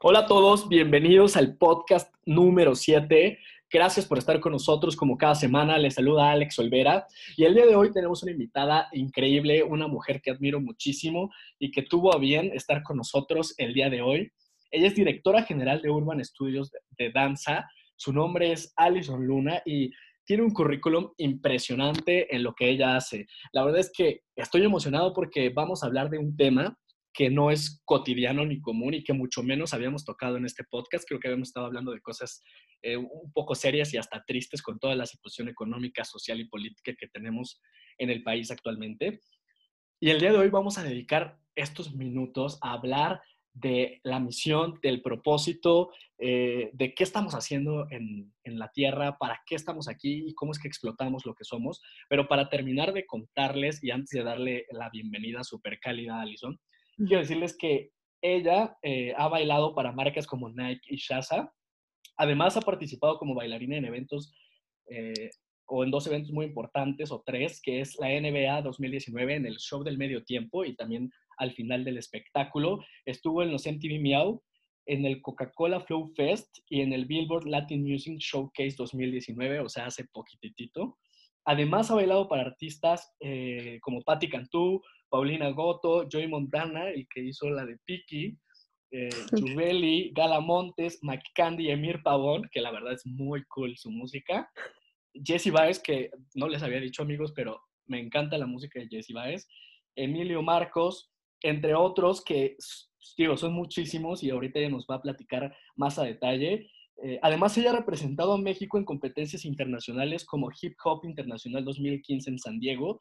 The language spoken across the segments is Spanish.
Hola a todos, bienvenidos al podcast número 7. Gracias por estar con nosotros como cada semana. Les saluda Alex Olvera y el día de hoy tenemos una invitada increíble, una mujer que admiro muchísimo y que tuvo a bien estar con nosotros el día de hoy. Ella es directora general de Urban Studios de Danza. Su nombre es Alison Luna y tiene un currículum impresionante en lo que ella hace. La verdad es que estoy emocionado porque vamos a hablar de un tema que no es cotidiano ni común y que mucho menos habíamos tocado en este podcast. Creo que habíamos estado hablando de cosas eh, un poco serias y hasta tristes con toda la situación económica, social y política que tenemos en el país actualmente. Y el día de hoy vamos a dedicar estos minutos a hablar de la misión, del propósito, eh, de qué estamos haciendo en, en, la Tierra, para qué estamos aquí y cómo es que explotamos lo que somos. Pero para terminar de contarles y antes de darle la bienvenida súper cálida a Alison, quiero decirles que ella eh, ha bailado para marcas como Nike y Shaza. Además, ha participado como bailarina en eventos eh, o en dos eventos muy importantes o tres, que es la NBA 2019 en el show del medio tiempo y también al final del espectáculo. Estuvo en los MTV Meow, en el Coca-Cola Flow Fest y en el Billboard Latin Music Showcase 2019, o sea, hace poquitito. Además, ha bailado para artistas eh, como Patti Cantú, Paulina Goto, Joy Montana, el que hizo la de Piki, eh, Jubeli, Gala Montes, Mike Candy y Emir Pavón, que la verdad es muy cool su música. Jesse Baez, que no les había dicho amigos, pero me encanta la música de Jesse Baez. Emilio Marcos, entre otros que, digo, son muchísimos y ahorita ella nos va a platicar más a detalle. Eh, además, ella ha representado a México en competencias internacionales como Hip Hop Internacional 2015 en San Diego,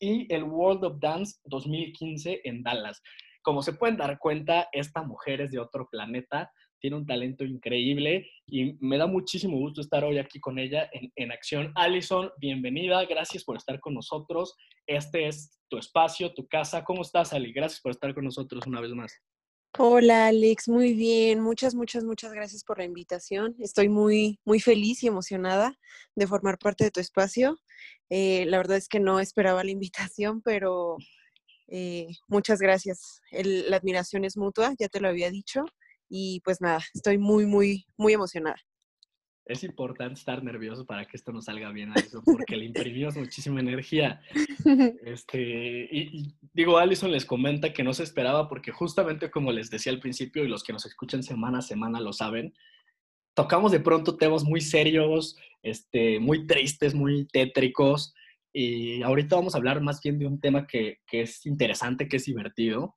y el World of Dance 2015 en Dallas. Como se pueden dar cuenta, esta mujer es de otro planeta, tiene un talento increíble y me da muchísimo gusto estar hoy aquí con ella en, en acción. Alison, bienvenida, gracias por estar con nosotros. Este es tu espacio, tu casa. ¿Cómo estás, Ali? Gracias por estar con nosotros una vez más. Hola Alex, muy bien. Muchas, muchas, muchas gracias por la invitación. Estoy muy, muy feliz y emocionada de formar parte de tu espacio. Eh, la verdad es que no esperaba la invitación, pero eh, muchas gracias. la admiración es mutua, ya te lo había dicho. Y pues nada, estoy muy, muy, muy emocionada es importante estar nervioso para que esto no salga bien, Alison, porque le imprimimos muchísima energía. Este, y, digo, Alison les comenta que no se esperaba porque justamente como les decía al principio y los que nos escuchan semana a semana lo saben, tocamos de pronto temas muy serios, este, muy tristes, muy tétricos. Y ahorita vamos a hablar más bien de un tema que, que es interesante, que es divertido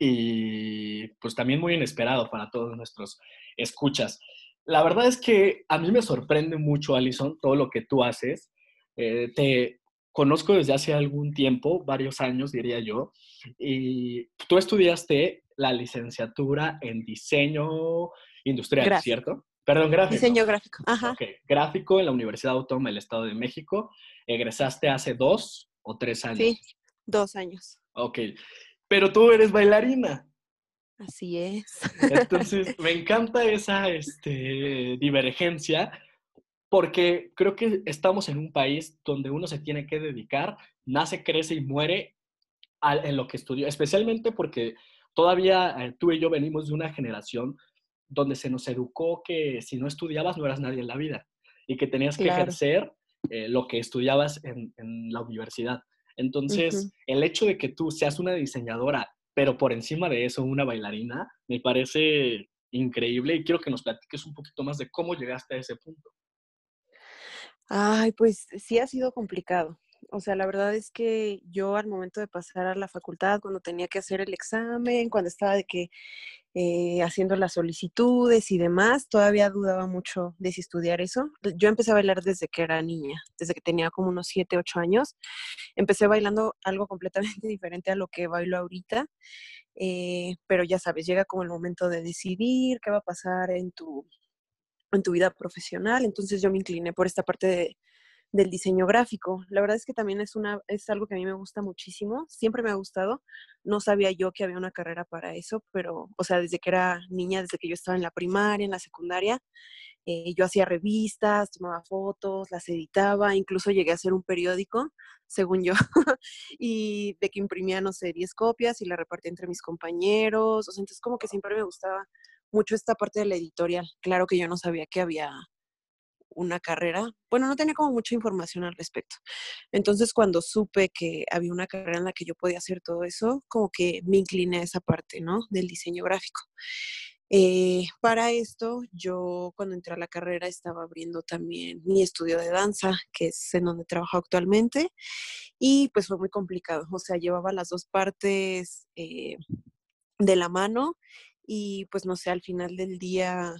y pues también muy inesperado para todos nuestros escuchas. La verdad es que a mí me sorprende mucho, Alison, todo lo que tú haces. Eh, te conozco desde hace algún tiempo, varios años diría yo, y tú estudiaste la licenciatura en diseño industrial, ¿cierto? Perdón, gráfico. Diseño gráfico, ajá. Okay. Gráfico en la Universidad Autónoma del Estado de México. Egresaste hace dos o tres años. Sí, dos años. Ok. Pero tú eres bailarina. Así es. Entonces, me encanta esa este, divergencia porque creo que estamos en un país donde uno se tiene que dedicar, nace, crece y muere en lo que estudió, especialmente porque todavía eh, tú y yo venimos de una generación donde se nos educó que si no estudiabas no eras nadie en la vida y que tenías que ejercer eh, lo que estudiabas en, la universidad. Entonces, el hecho de que tú seas una diseñadora pero por encima de eso, una bailarina, me parece increíble y quiero que nos platiques un poquito más de cómo llegaste a ese punto. Ay, pues sí ha sido complicado. O sea, la verdad es que yo al momento de pasar a la facultad, cuando tenía que hacer el examen, cuando estaba de que eh, haciendo las solicitudes y demás, todavía dudaba mucho de si estudiar eso. Yo empecé a bailar desde que era niña, desde que tenía como unos 7, 8 años. Empecé bailando algo completamente diferente a lo que bailo ahorita, eh, pero ya sabes, llega como el momento de decidir qué va a pasar en tu, en tu vida profesional. Entonces yo me incliné por esta parte de del diseño gráfico. La verdad es que también es, una, es algo que a mí me gusta muchísimo, siempre me ha gustado. No sabía yo que había una carrera para eso, pero, o sea, desde que era niña, desde que yo estaba en la primaria, en la secundaria, eh, yo hacía revistas, tomaba fotos, las editaba, incluso llegué a hacer un periódico, según yo, y de que imprimía, no sé, 10 copias y la repartía entre mis compañeros. O sea, entonces como que siempre me gustaba mucho esta parte de la editorial. Claro que yo no sabía que había una carrera, bueno, no tenía como mucha información al respecto. Entonces, cuando supe que había una carrera en la que yo podía hacer todo eso, como que me incliné a esa parte, ¿no? Del diseño gráfico. Eh, para esto, yo cuando entré a la carrera estaba abriendo también mi estudio de danza, que es en donde trabajo actualmente, y pues fue muy complicado. O sea, llevaba las dos partes eh, de la mano y pues no sé, al final del día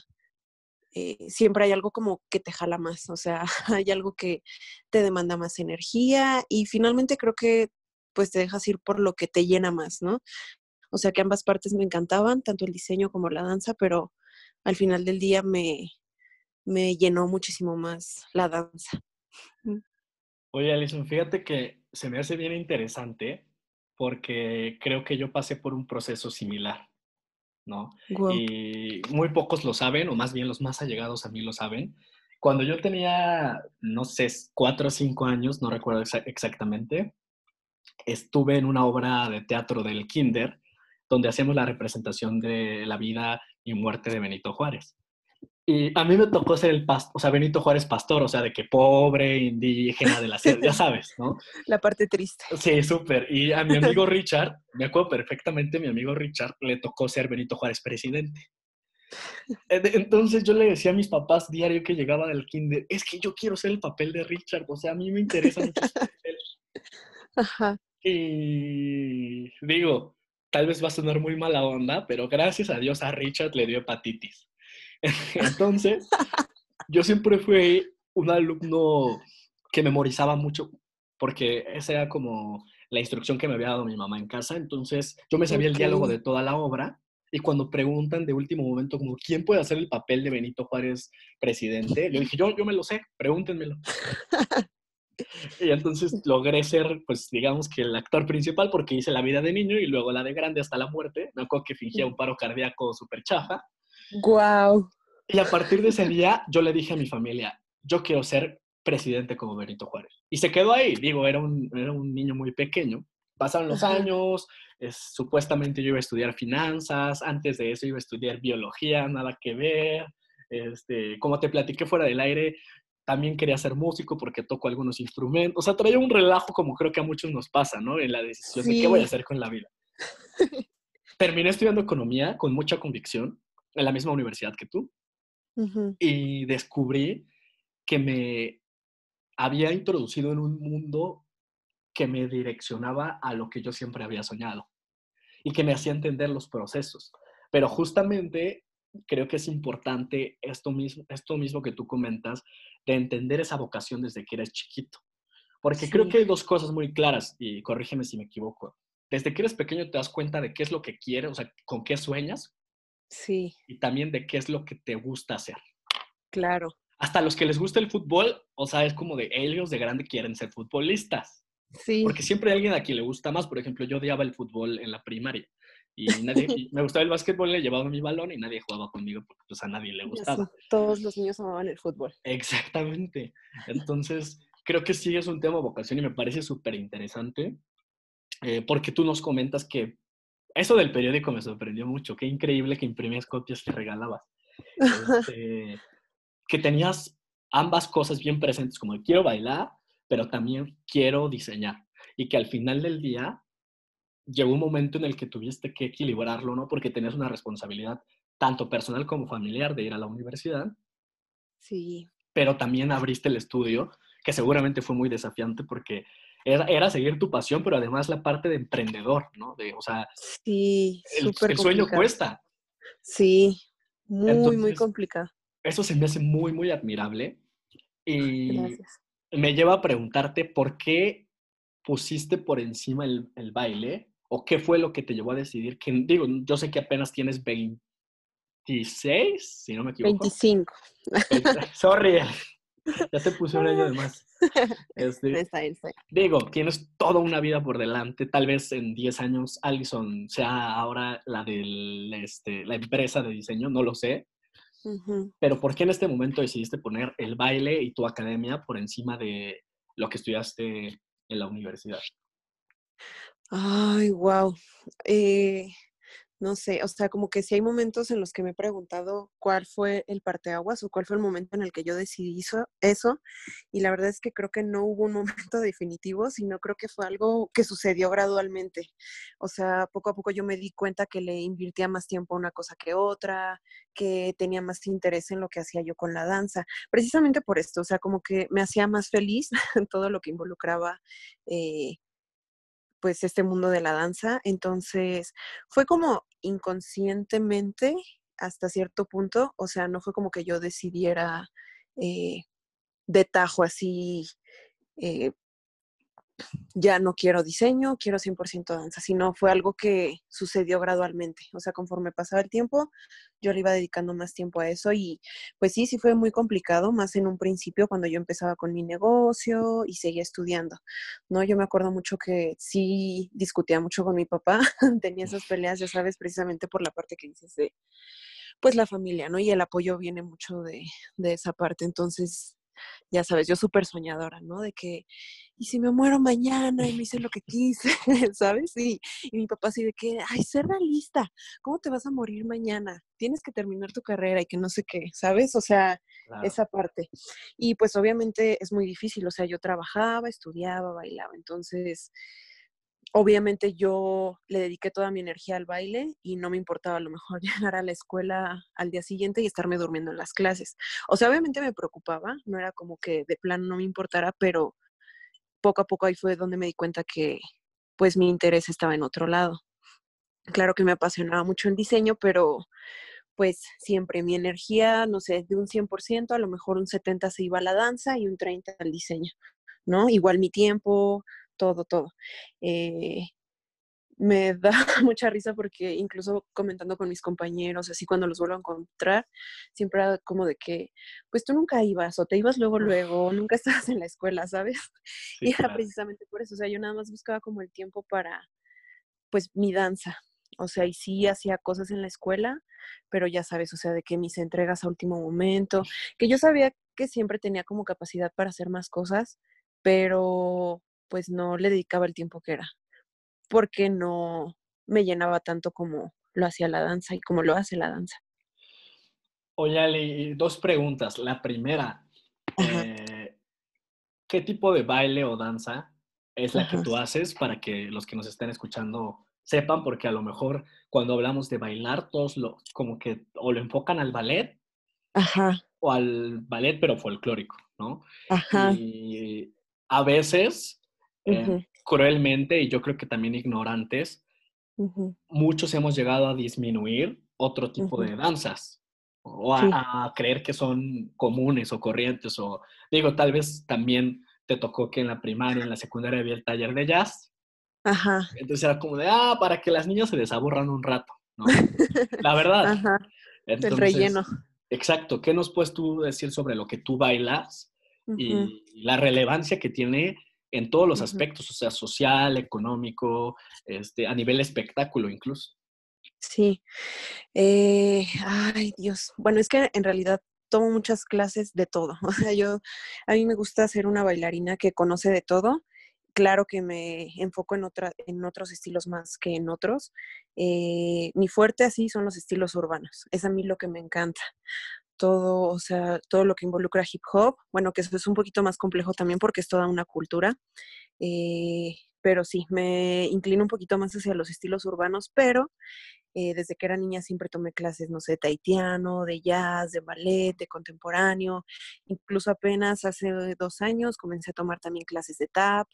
eh, siempre hay algo como que te jala más, o sea, hay algo que te demanda más energía y finalmente creo que pues te dejas ir por lo que te llena más, ¿no? O sea que ambas partes me encantaban, tanto el diseño como la danza, pero al final del día me, me llenó muchísimo más la danza. Mm. Oye, Alison, fíjate que se me hace bien interesante porque creo que yo pasé por un proceso similar. ¿No? Y muy pocos lo saben, o más bien los más allegados a mí lo saben. Cuando yo tenía, no sé, cuatro o cinco años, no recuerdo exactamente, estuve en una obra de teatro del Kinder, donde hacemos la representación de la vida y muerte de Benito Juárez. Y a mí me tocó ser el pastor, o sea, Benito Juárez pastor, o sea, de que pobre, indígena de la ciudad, ya sabes, ¿no? La parte triste. Sí, súper. Y a mi amigo Richard, me acuerdo perfectamente, mi amigo Richard le tocó ser Benito Juárez presidente. Entonces yo le decía a mis papás diario que llegaba del kinder, es que yo quiero ser el papel de Richard, o sea, a mí me interesa mucho Ajá. Y digo, tal vez va a sonar muy mala onda, pero gracias a Dios a Richard le dio hepatitis. Entonces, yo siempre fui un alumno que memorizaba mucho, porque esa era como la instrucción que me había dado mi mamá en casa. Entonces, yo me sabía el diálogo de toda la obra. Y cuando preguntan de último momento, como, ¿quién puede hacer el papel de Benito Juárez presidente? Yo dije, yo, yo me lo sé, pregúntenmelo. y entonces logré ser, pues digamos que el actor principal porque hice la vida de niño y luego la de grande hasta la muerte. Me acuerdo que fingía un paro cardíaco súper chafa. Wow. Y a partir de ese día, yo le dije a mi familia, yo quiero ser presidente como Benito Juárez. Y se quedó ahí, digo, era un, era un niño muy pequeño. Pasaron los años, supuestamente yo iba a estudiar finanzas, antes de eso iba a estudiar biología, nada que ver. Este, como te platiqué fuera del aire, también quería ser músico porque toco algunos instrumentos. O sea, traía un relajo como creo que a muchos nos pasa, ¿no? En la decisión de qué voy a hacer con la vida. Terminé estudiando economía con mucha convicción en la misma universidad que tú y descubrí que me había introducido en un mundo que me direccionaba a lo que yo siempre había soñado y que me hacía entender los procesos. Pero justamente creo que es importante esto mismo, esto mismo que tú comentas, de entender esa vocación desde que eres chiquito. Porque creo que hay dos cosas muy claras, y corrígeme si me equivoco. Desde que eres pequeño te das cuenta de qué es lo que quieres, o sea, con qué sueñas, Sí. Y también de qué es lo que te gusta hacer. Claro. Hasta los que les gusta el fútbol, o sea, es como de ellos de grande quieren ser futbolistas. Sí. Porque siempre hay alguien a quien le gusta más. Por ejemplo, yo odiaba el fútbol en la primaria. Y, nadie, me gustaba el básquetbol, le llevaba mi balón y nadie jugaba conmigo porque pues, a nadie le gustaba. todos los niños amaban el fútbol. Exactamente. Entonces, creo que sí es un tema de vocación y me parece súper interesante. Eh, porque tú nos comentas que eso del periódico me sorprendió mucho. Qué increíble que imprimías copias que regalabas. Este, que tenías ambas cosas bien presentes, como quiero bailar, pero también quiero diseñar. Y que al final del día llegó un momento en el que tuviste que equilibrarlo, ¿no? Porque tenías una responsabilidad tanto personal como familiar de ir a la universidad. Sí. Pero también abriste el estudio, que seguramente fue muy desafiante porque era, seguir tu pasión, pero además la parte de emprendedor, ¿no? De, o sea, sí, el, el sueño cuesta. Sí, muy, muy complicado. Eso se me hace muy, muy admirable. Y me lleva a preguntarte por qué pusiste por encima el, el, baile o qué fue lo que te llevó a decidir que, digo, yo sé que apenas tienes 26, si no me equivoco. 25. Sorry, ya te puse un año de más. Este, digo, tienes toda una vida por delante. Tal vez en 10 años Allison sea ahora la de este, la empresa de diseño, no lo sé. Pero ¿por qué en este momento decidiste poner el baile y tu academia por encima de lo que estudiaste en la universidad? Ay, wow. Eh, no sé, o sea, como que sí hay momentos en los que me he preguntado cuál fue el parteaguas o cuál fue el momento en el que yo decidí eso, y la verdad es que creo que no hubo un momento definitivo, sino creo que fue algo que sucedió gradualmente. O sea, poco a poco yo me di cuenta que le invirtía más tiempo a una cosa que otra, que tenía más interés en lo que hacía yo con la danza, precisamente por esto, o sea, como que me hacía más feliz en todo lo que involucraba. Eh, pues este mundo de la danza. Entonces, fue como inconscientemente hasta cierto punto, o sea, no fue como que yo decidiera eh, de tajo así, eh, ya no quiero diseño, quiero 100% danza, sino fue algo que sucedió gradualmente. O sea, conforme pasaba el tiempo, yo le iba dedicando más tiempo a eso y pues sí, sí fue muy complicado, más en un principio cuando yo empezaba con mi negocio y seguía estudiando, ¿no? Yo me acuerdo mucho que sí discutía mucho con mi papá, tenía esas peleas, ya sabes, precisamente por la parte que dices de, pues la familia, ¿no? Y el apoyo viene mucho de, de esa parte, entonces ya sabes, yo súper soñadora, ¿no? De que, y si me muero mañana y me hice lo que quise, ¿sabes? Y, y mi papá así de que, ay, sé realista, ¿cómo te vas a morir mañana? Tienes que terminar tu carrera y que no sé qué, ¿sabes? O sea, esa parte. Y pues obviamente es muy difícil, o sea, yo trabajaba, estudiaba, bailaba, entonces obviamente yo le dediqué toda mi energía al baile y no me importaba a lo mejor llegar a la escuela al día siguiente y estarme durmiendo en las clases. O sea, obviamente me preocupaba, no era como que de plano no me importara, pero poco a poco ahí fue donde me di cuenta que pues mi interés estaba en otro lado. Claro que me apasionaba mucho el diseño, pero pues siempre mi energía, no sé, de un 100%, a lo mejor un 70 se iba a la danza y un 30 al diseño, ¿no? Igual mi tiempo, todo, todo. Eh, me da mucha risa porque incluso comentando con mis compañeros, así cuando los vuelvo a encontrar, siempre era como de que, pues tú nunca ibas o te ibas luego, luego, nunca estabas en la escuela, ¿sabes? y era precisamente por eso, o sea, yo nada más buscaba como el tiempo para, pues, mi danza. O sea, y sí hacía cosas en la escuela, pero ya sabes, o sea, de que mis entregas a último momento, que yo sabía que siempre tenía como capacidad para hacer más cosas, pero pues no le dedicaba el tiempo que era, porque no me llenaba tanto como lo hacía la danza y como lo hace la danza. Oye, Ale, dos preguntas. La primera, eh, ¿qué tipo de baile o danza es la que tú haces para que los que nos estén escuchando sepan? Porque a lo mejor cuando hablamos de bailar, todos lo, como que o lo enfocan al ballet o al ballet, pero folclórico, ¿no? Ajá. Y a veces eh, cruelmente y yo creo que también ignorantes, muchos hemos llegado a disminuir otro tipo de danzas o a, creer que son comunes o corrientes o digo, tal vez también te tocó que en la primaria, en la secundaria había el taller de jazz. Ajá. Entonces era como de, ah, para que las niñas se desaburran un rato, ¿no? La verdad. Ajá. el relleno. Exacto. ¿Qué nos puedes tú decir sobre lo que tú bailas y la relevancia que tiene en todos los aspectos, o sea, social, económico, este, a nivel espectáculo incluso. Sí. Eh, ay, Dios. Bueno, es que en realidad tomo muchas clases de todo. O sea, yo, a mí me gusta ser una bailarina que conoce de todo. Claro que me enfoco en, otra, en otros estilos más que en otros. Eh, mi fuerte así son los estilos urbanos. Es a mí lo que me encanta todo, o sea, todo lo que involucra hip hop. Bueno, que eso es un poquito más complejo también porque es toda una cultura. Eh, pero sí, me inclino un poquito más hacia los estilos urbanos, pero eh, desde que era niña siempre tomé clases, no sé, taitiano, de jazz, de ballet, de contemporáneo. Incluso apenas hace dos años comencé a tomar también clases de tap,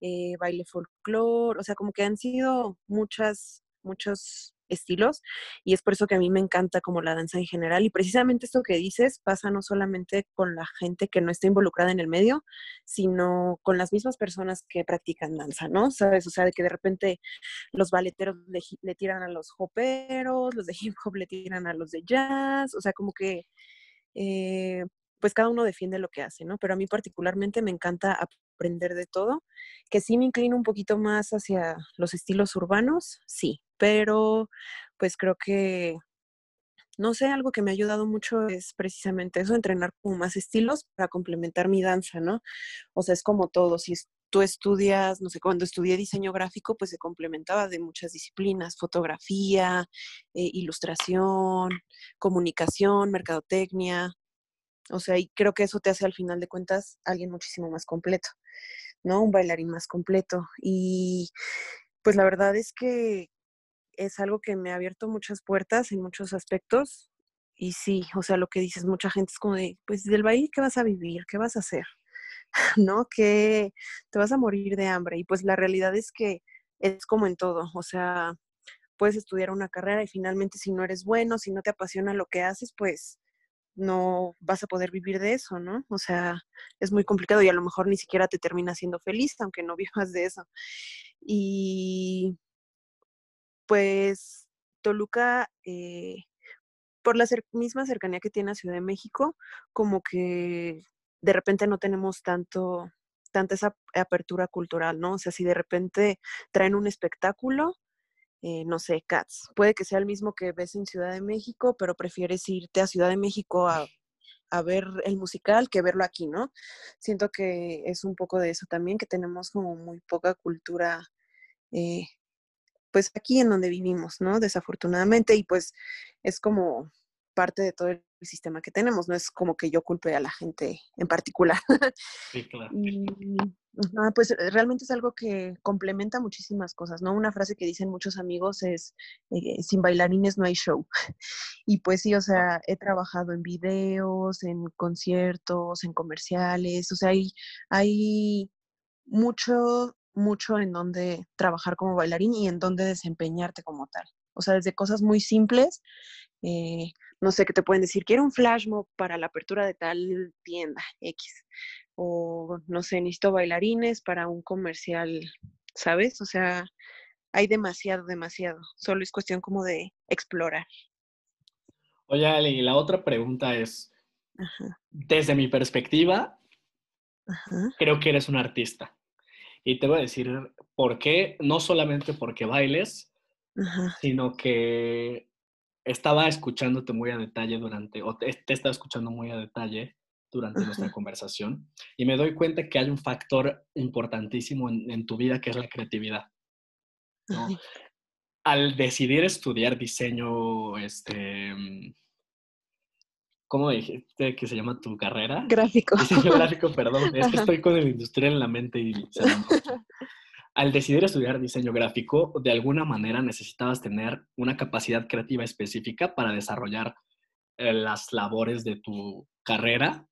eh, baile folclore, o sea, como que han sido muchas, muchos estilos y es por eso que a mí me encanta como la danza en general y precisamente esto que dices pasa no solamente con la gente que no está involucrada en el medio, sino con las mismas personas que practican danza, ¿no? ¿Sabes? O sea, de que de repente los balleteros le, tiran a los hoperos, los de hip hop le tiran a los de jazz, o sea, como que... Eh, pues cada uno defiende lo que hace, ¿no? Pero a mí particularmente me encanta aprender de todo, que sí me inclino un poquito más hacia los estilos urbanos, sí, pero pues creo que, no sé, algo que me ha ayudado mucho es precisamente eso, entrenar como más estilos para complementar mi danza, ¿no? O sea, es como todo, si tú estudias, no sé, cuando estudié diseño gráfico, pues se complementaba de muchas disciplinas, fotografía, eh, ilustración, comunicación, mercadotecnia. O sea, y creo que eso te hace al final de cuentas alguien muchísimo más completo, ¿no? Un bailarín más completo. Y pues la verdad es que es algo que me ha abierto muchas puertas en muchos aspectos. Y sí, o sea, lo que dices, mucha gente es como de, pues del baile, ¿qué vas a vivir? ¿Qué vas a hacer? ¿no? Que te vas a morir de hambre. Y pues la realidad es que es como en todo, o sea, puedes estudiar una carrera y finalmente si no eres bueno, si no te apasiona lo que haces, pues no vas a poder vivir de eso, ¿no? O sea, es muy complicado y a lo mejor ni siquiera te termina siendo feliz, aunque no vivas de eso. Y pues Toluca, eh, por la misma cercanía que tiene a Ciudad de México, como que de repente no tenemos tanto, tanta esa apertura cultural, ¿no? O sea, si de repente traen un espectáculo, eh, no sé, Cats, puede que sea el mismo que ves en Ciudad de México, pero prefieres irte a Ciudad de México a, ver el musical que verlo aquí, ¿no? Siento que es un poco de eso también, que tenemos como muy poca cultura, eh, pues aquí en donde vivimos, ¿no? Desafortunadamente, y pues es como parte de todo el sistema que tenemos, no es como que yo culpe a la gente en particular. Sí, claro. pues eh, realmente es algo que complementa muchísimas cosas, ¿no? Una frase que dicen muchos amigos es, eh, sin bailarines no hay show. Y pues sí, o sea, he trabajado en videos, en conciertos, en comerciales, o sea, hay, hay mucho, mucho en donde trabajar como bailarín y en donde desempeñarte como tal. O sea, desde cosas muy simples eh, no sé, qué te pueden decir, quiero un flash mob para la apertura de tal tienda X. O, no sé, necesito bailarines para un comercial, ¿sabes? O sea, hay demasiado, demasiado. Solo es cuestión como de explorar. Oye, Ale, y la otra pregunta es, desde mi perspectiva, creo que eres un artista. Y te voy a decir por qué, no solamente porque bailes, sino que estaba escuchándote muy a detalle durante, o te, te estaba escuchando muy a detalle durante nuestra conversación y me doy cuenta que hay un factor importantísimo en, tu vida que es la creatividad. Al decidir estudiar diseño, este, ¿cómo dijiste que se llama tu carrera? Gráfico. Diseño gráfico, perdón. Es que estoy con el industrial en la mente y se al decidir estudiar diseño gráfico, de alguna manera necesitabas tener una capacidad creativa específica para desarrollar eh, las labores de tu carrera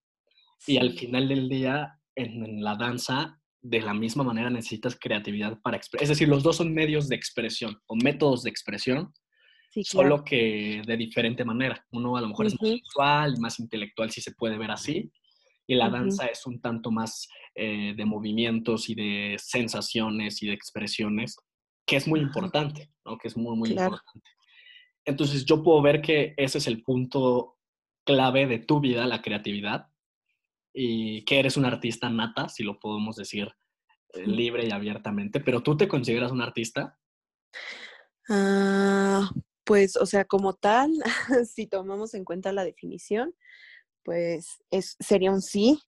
y al final del día en, la danza de la misma manera necesitas creatividad para expresar. Es decir, los dos son medios de expresión o métodos de expresión, solo que de diferente manera. Uno a lo mejor es más visual más intelectual si se puede ver así, y la danza es un tanto más eh, de movimientos y de sensaciones y de expresiones, que es muy importante, ¿no? Que es muy, muy importante. Entonces yo puedo ver que ese es el punto clave de tu vida, la creatividad, y que eres un artista nata, si lo podemos decir eh, libre y abiertamente, pero ¿tú te consideras un artista? Ah, pues, o sea, como tal, si tomamos en cuenta la definición, pues es, sería un sí.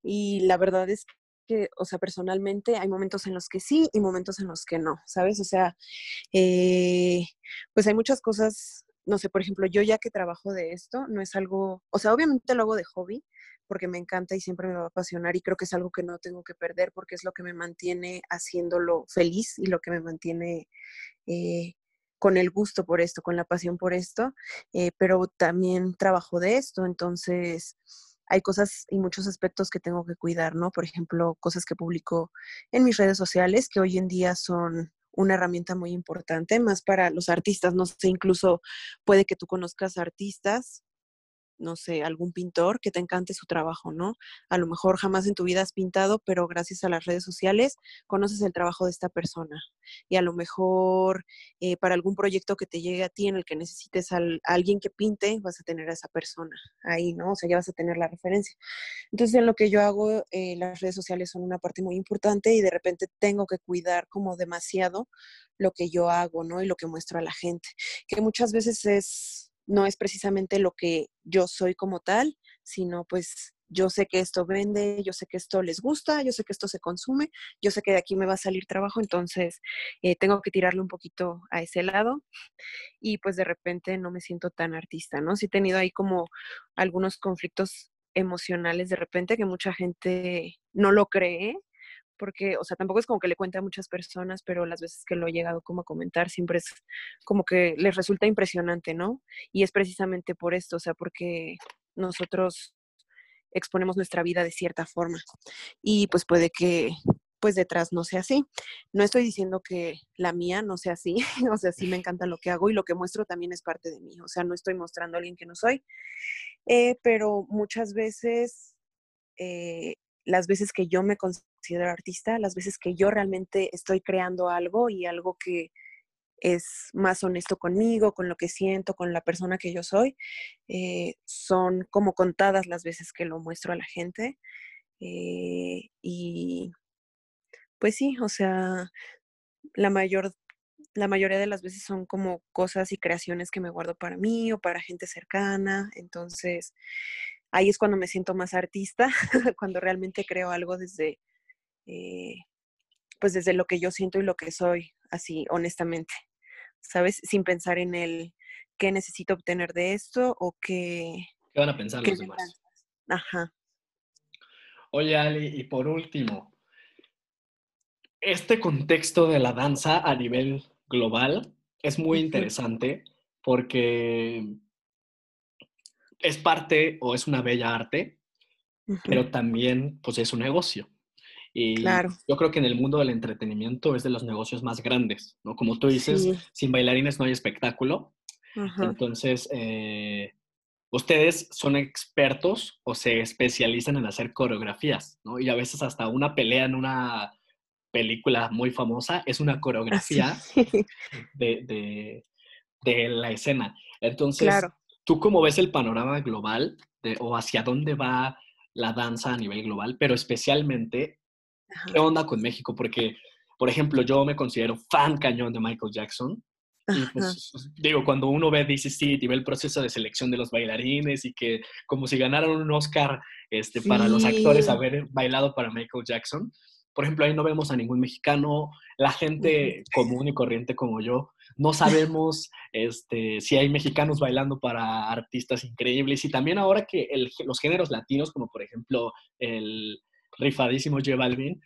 Y la verdad es que, o sea, personalmente hay momentos en los que sí y momentos en los que no, ¿sabes? O sea, eh, pues hay muchas cosas, no sé, por ejemplo, yo ya que trabajo de esto, no es algo, o sea, obviamente lo hago de hobby porque me encanta y siempre me va a apasionar y creo que es algo que no tengo que perder porque es lo que me mantiene haciéndolo feliz y lo que me mantiene eh, con el gusto por esto, con la pasión por esto, eh, pero también trabajo de esto, entonces hay cosas y muchos aspectos que tengo que cuidar, ¿no? Por ejemplo, cosas que publico en mis redes sociales, que hoy en día son una herramienta muy importante, más para los artistas, no sé, incluso puede que tú conozcas artistas no sé, algún pintor que te encante su trabajo, ¿no? A lo mejor jamás en tu vida has pintado, pero gracias a las redes sociales conoces el trabajo de esta persona. Y a lo mejor eh, para algún proyecto que te llegue a ti en el que necesites a alguien que pinte, vas a tener a esa persona ahí, ¿no? O sea, ya vas a tener la referencia. Entonces, en lo que yo hago, eh, las redes sociales son una parte muy importante y de repente tengo que cuidar como demasiado lo que yo hago, ¿no? Y lo que muestro a la gente, que muchas veces es no es precisamente lo que yo soy como tal, sino pues yo sé que esto vende, yo sé que esto les gusta, yo sé que esto se consume, yo sé que de aquí me va a salir trabajo, entonces eh, tengo que tirarle un poquito a ese lado y pues de repente no me siento tan artista, ¿no? Sí he tenido ahí como algunos conflictos emocionales de repente que mucha gente no lo cree, porque, o sea, tampoco es como que le cuente a muchas personas, pero las veces que lo he llegado como a comentar, siempre es como que les resulta impresionante, ¿no? Y es precisamente por esto, o sea, porque nosotros exponemos nuestra vida de cierta forma y pues puede que pues detrás no sea así. No estoy diciendo que la mía no sea así, o sea, sí me encanta lo que hago y lo que muestro también es parte de mí, o sea, no estoy mostrando a alguien que no soy, eh, pero muchas veces, eh, las veces que yo me considero artista, las veces que yo realmente estoy creando algo y algo que es más honesto conmigo, con lo que siento, con la persona que yo soy. Eh, son como contadas las veces que lo muestro a la gente. Eh, y pues sí, o sea, la mayor la mayoría de las veces son como cosas y creaciones que me guardo para mí o para gente cercana. Entonces, ahí es cuando me siento más artista, cuando realmente creo algo desde, eh, pues desde lo que yo siento y lo que soy, así, honestamente. ¿sabes? Sin pensar en el qué necesito obtener de esto o qué... ¿Qué van a pensar los demás? Ajá. Oye, Ali, y por último, este contexto de la danza a nivel global es muy interesante porque es parte o es una bella arte, pero también pues es un negocio. Y yo creo que en el mundo del entretenimiento es de los negocios más grandes, ¿no? Como tú dices, sin bailarines no hay espectáculo. Entonces, eh, ustedes son expertos o se especializan en hacer coreografías, ¿no? Y a veces hasta una pelea en una película muy famosa es una coreografía de, la escena. Entonces, ¿tú cómo ves el panorama global o hacia dónde va la danza a nivel global, pero especialmente ¿Qué onda con México? Porque, por ejemplo, yo me considero fan cañón de Michael Jackson. Y pues, digo, cuando uno ve DCC y ve el proceso de selección de los bailarines y que como si ganaran un Oscar este, para los actores haber bailado para Michael Jackson, por ejemplo, ahí no vemos a ningún mexicano, la gente común y corriente como yo, no sabemos este, si hay mexicanos bailando para artistas increíbles. Y también ahora que los géneros latinos, como por ejemplo el, rifadísimo J Balvin,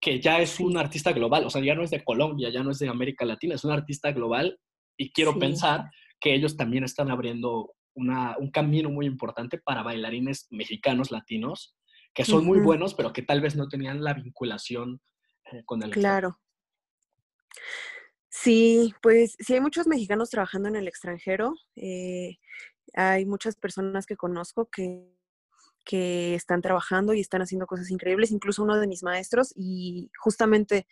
que ya es un artista global, o sea, ya no es de Colombia, ya no es de América Latina, es un artista global y quiero pensar que ellos también están abriendo un camino muy importante para bailarines mexicanos, latinos, que son muy buenos, pero que tal vez no tenían la vinculación eh, con el... Claro. Sí, pues sí hay muchos mexicanos trabajando en el extranjero. Eh, hay muchas personas que conozco que que están trabajando y están haciendo cosas increíbles, incluso uno de mis maestros y justamente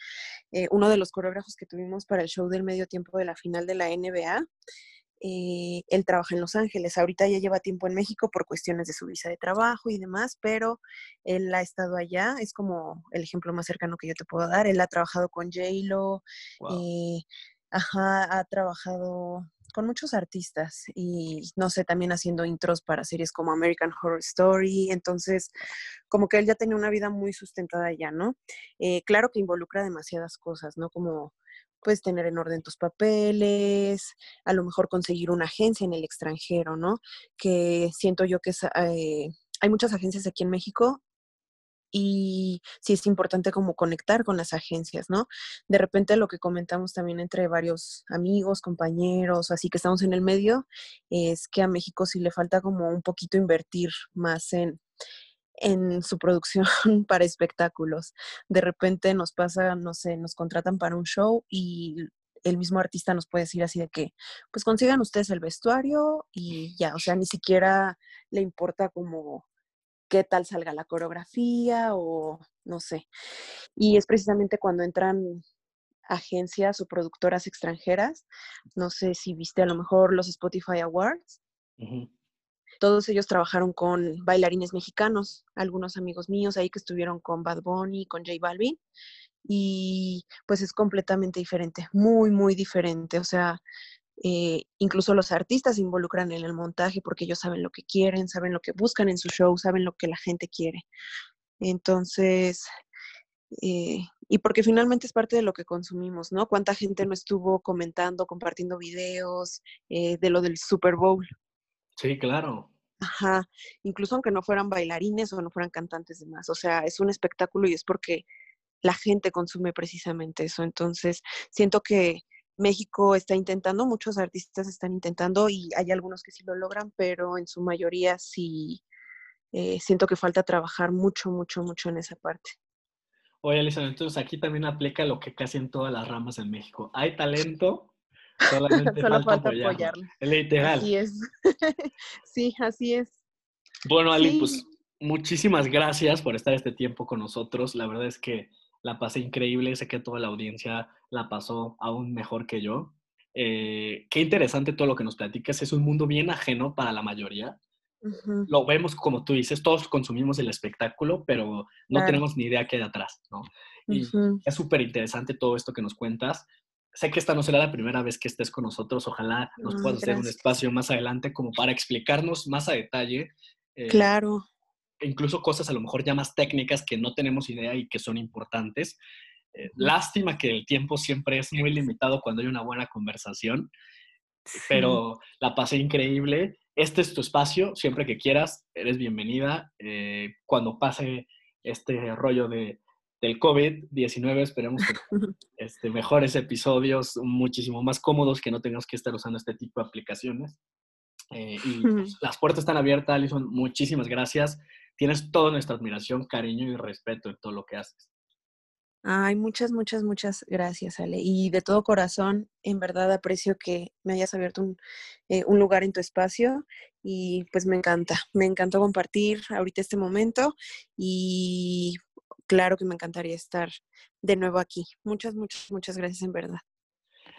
eh, uno de los coreógrafos que tuvimos para el show del medio tiempo de la final de la NBA, eh, él trabaja en Los Ángeles. Ahorita ya lleva tiempo en México por cuestiones de su visa de trabajo y demás, pero él ha estado allá. Es como el ejemplo más cercano que yo te puedo dar. Él ha trabajado con J-Lo, eh, ajá, ha trabajado con muchos artistas y no sé, también haciendo intros para series como American Horror Story, entonces como que él ya tenía una vida muy sustentada ya, ¿no? Eh, claro que involucra demasiadas cosas, ¿no? Como pues tener en orden tus papeles, a lo mejor conseguir una agencia en el extranjero, ¿no? Que siento yo que eh, hay muchas agencias aquí en México y sí es importante como conectar con las agencias, ¿no? De repente lo que comentamos también entre varios amigos, compañeros, así que estamos en el medio, es que a México sí le falta como un poquito invertir más en, en su producción para espectáculos. De repente nos pasa, no sé, nos contratan para un show y el mismo artista nos puede decir así de que, pues consigan ustedes el vestuario y ya, o sea, ni siquiera le importa como qué tal salga la coreografía o no sé. Y es precisamente cuando entran agencias o productoras extranjeras, no sé si viste a lo mejor los Spotify Awards. Todos ellos trabajaron con bailarines mexicanos, algunos amigos míos ahí que estuvieron con Bad Bunny, con J Balvin, y pues es completamente diferente, muy, muy diferente. O sea, eh, incluso los artistas se involucran en el montaje porque ellos saben lo que quieren, saben lo que buscan en su show, saben lo que la gente quiere. Entonces, eh, y porque finalmente es parte de lo que consumimos, ¿no? ¿Cuánta gente no estuvo comentando, compartiendo videos eh, de lo del Super Bowl? Sí, claro. Ajá, incluso aunque no fueran bailarines o no fueran cantantes de más, o sea, es un espectáculo y es porque la gente consume precisamente eso. Entonces, siento que México está intentando, muchos artistas están intentando y hay algunos que sí lo logran, pero en su mayoría sí eh, siento que falta trabajar mucho, mucho, mucho en esa parte. Oye, Alison, entonces aquí también aplica lo que casi en todas las ramas en México. Hay talento, solamente Solo falta, apoyarlo. Es literal. Así es. sí, así es. Bueno, Ali, pues muchísimas gracias por estar este tiempo con nosotros. La verdad es que la pasé increíble, sé que toda la audiencia la pasó aún mejor que yo. Eh, qué interesante todo lo que nos platicas, es un mundo bien ajeno para la mayoría. Lo vemos como tú dices, todos consumimos el espectáculo, pero no tenemos ni idea qué hay atrás, ¿no? Y es súper interesante todo esto que nos cuentas. Sé que esta no será la primera vez que estés con nosotros, ojalá nos puedas hacer un espacio más adelante como para explicarnos más a detalle. Eh, claro incluso cosas a lo mejor ya más técnicas que no tenemos idea y que son importantes. Eh, lástima que el tiempo siempre es muy limitado cuando hay una buena conversación, pero la pasé increíble. Este es tu espacio, siempre que quieras, eres bienvenida. Eh, cuando pase este rollo de, del COVID-19, esperemos que este, mejores episodios, muchísimo más cómodos, que no tengas que estar usando este tipo de aplicaciones. Eh, y las puertas están abiertas, Alison. Muchísimas gracias tienes toda nuestra admiración, cariño y respeto en todo lo que haces. Ay, muchas, muchas, muchas gracias, Ale. Y de todo corazón, en verdad aprecio que me hayas abierto un, eh, un, lugar en tu espacio y pues me encanta, me encantó compartir ahorita este momento y claro que me encantaría estar de nuevo aquí. Muchas, muchas, muchas gracias en verdad.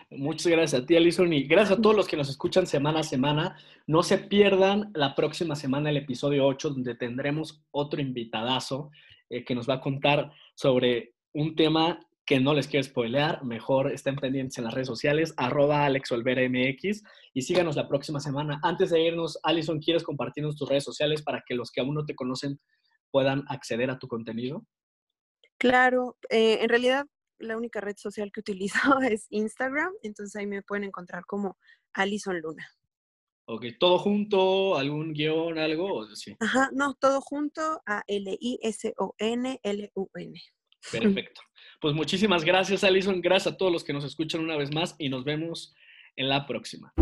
Muchas gracias a ti, Alison, y gracias a todos los que nos escuchan semana a semana. No se pierdan la próxima semana el episodio 8, donde tendremos otro invitadazo eh, que nos va a contar sobre un tema que no les quiero spoilear. Mejor estén pendientes en las redes sociales, arroba AlexOlveraMX, y síganos la próxima semana. Antes de irnos, Alison, ¿quieres compartirnos tus redes sociales para que los que aún no te conocen puedan acceder a tu contenido? Claro, eh, en realidad la única red social que utilizo es Instagram, entonces ahí me pueden encontrar como Alison Luna. Ok, ¿todo junto? ¿Algún guion, algo? Sí. Ajá, no, todo junto a L-I-S-O-N-L-U-N. Perfecto. Pues muchísimas gracias, Alison. Gracias a todos los que nos escuchan una vez más y nos vemos en la próxima.